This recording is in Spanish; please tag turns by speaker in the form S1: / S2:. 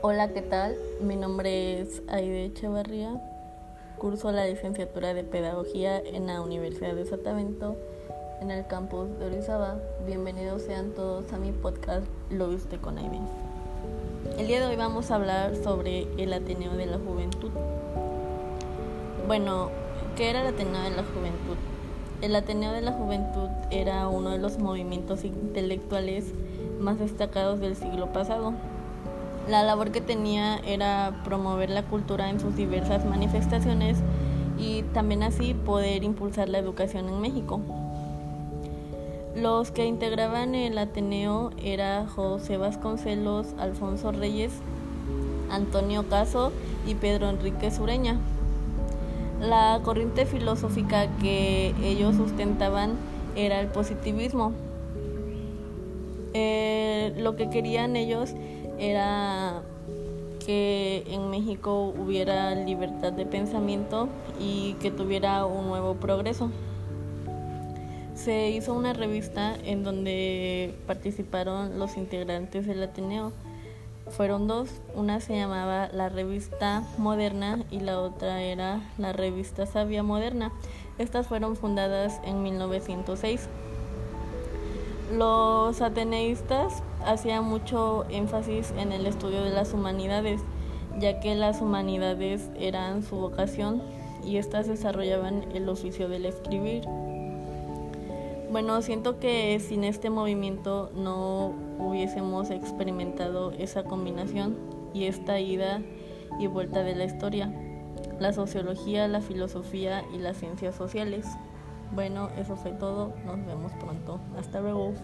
S1: Hola, ¿qué tal? Mi nombre es Aide Echevarría. Curso la licenciatura de Pedagogía en la Universidad de Sotavento, en el campus de Orizaba. Bienvenidos sean todos a mi podcast Lo viste con Aide. El día de hoy vamos a hablar sobre el Ateneo de la Juventud. Bueno, ¿qué era el Ateneo de la Juventud? El Ateneo de la Juventud era uno de los movimientos intelectuales más destacados del siglo pasado la labor que tenía era promover la cultura en sus diversas manifestaciones y también así poder impulsar la educación en México. Los que integraban el Ateneo era José Vasconcelos, Alfonso Reyes, Antonio Caso y Pedro Enrique Sureña. La corriente filosófica que ellos sustentaban era el positivismo. Eh, lo que querían ellos era que en México hubiera libertad de pensamiento y que tuviera un nuevo progreso. Se hizo una revista en donde participaron los integrantes del Ateneo. Fueron dos, una se llamaba la revista Moderna y la otra era la revista Sabia Moderna. Estas fueron fundadas en 1906. Los ateneístas hacían mucho énfasis en el estudio de las humanidades, ya que las humanidades eran su vocación y éstas desarrollaban el oficio del escribir. Bueno, siento que sin este movimiento no hubiésemos experimentado esa combinación y esta ida y vuelta de la historia, la sociología, la filosofía y las ciencias sociales. Bueno, eso fue todo. Nos vemos pronto. Hasta luego.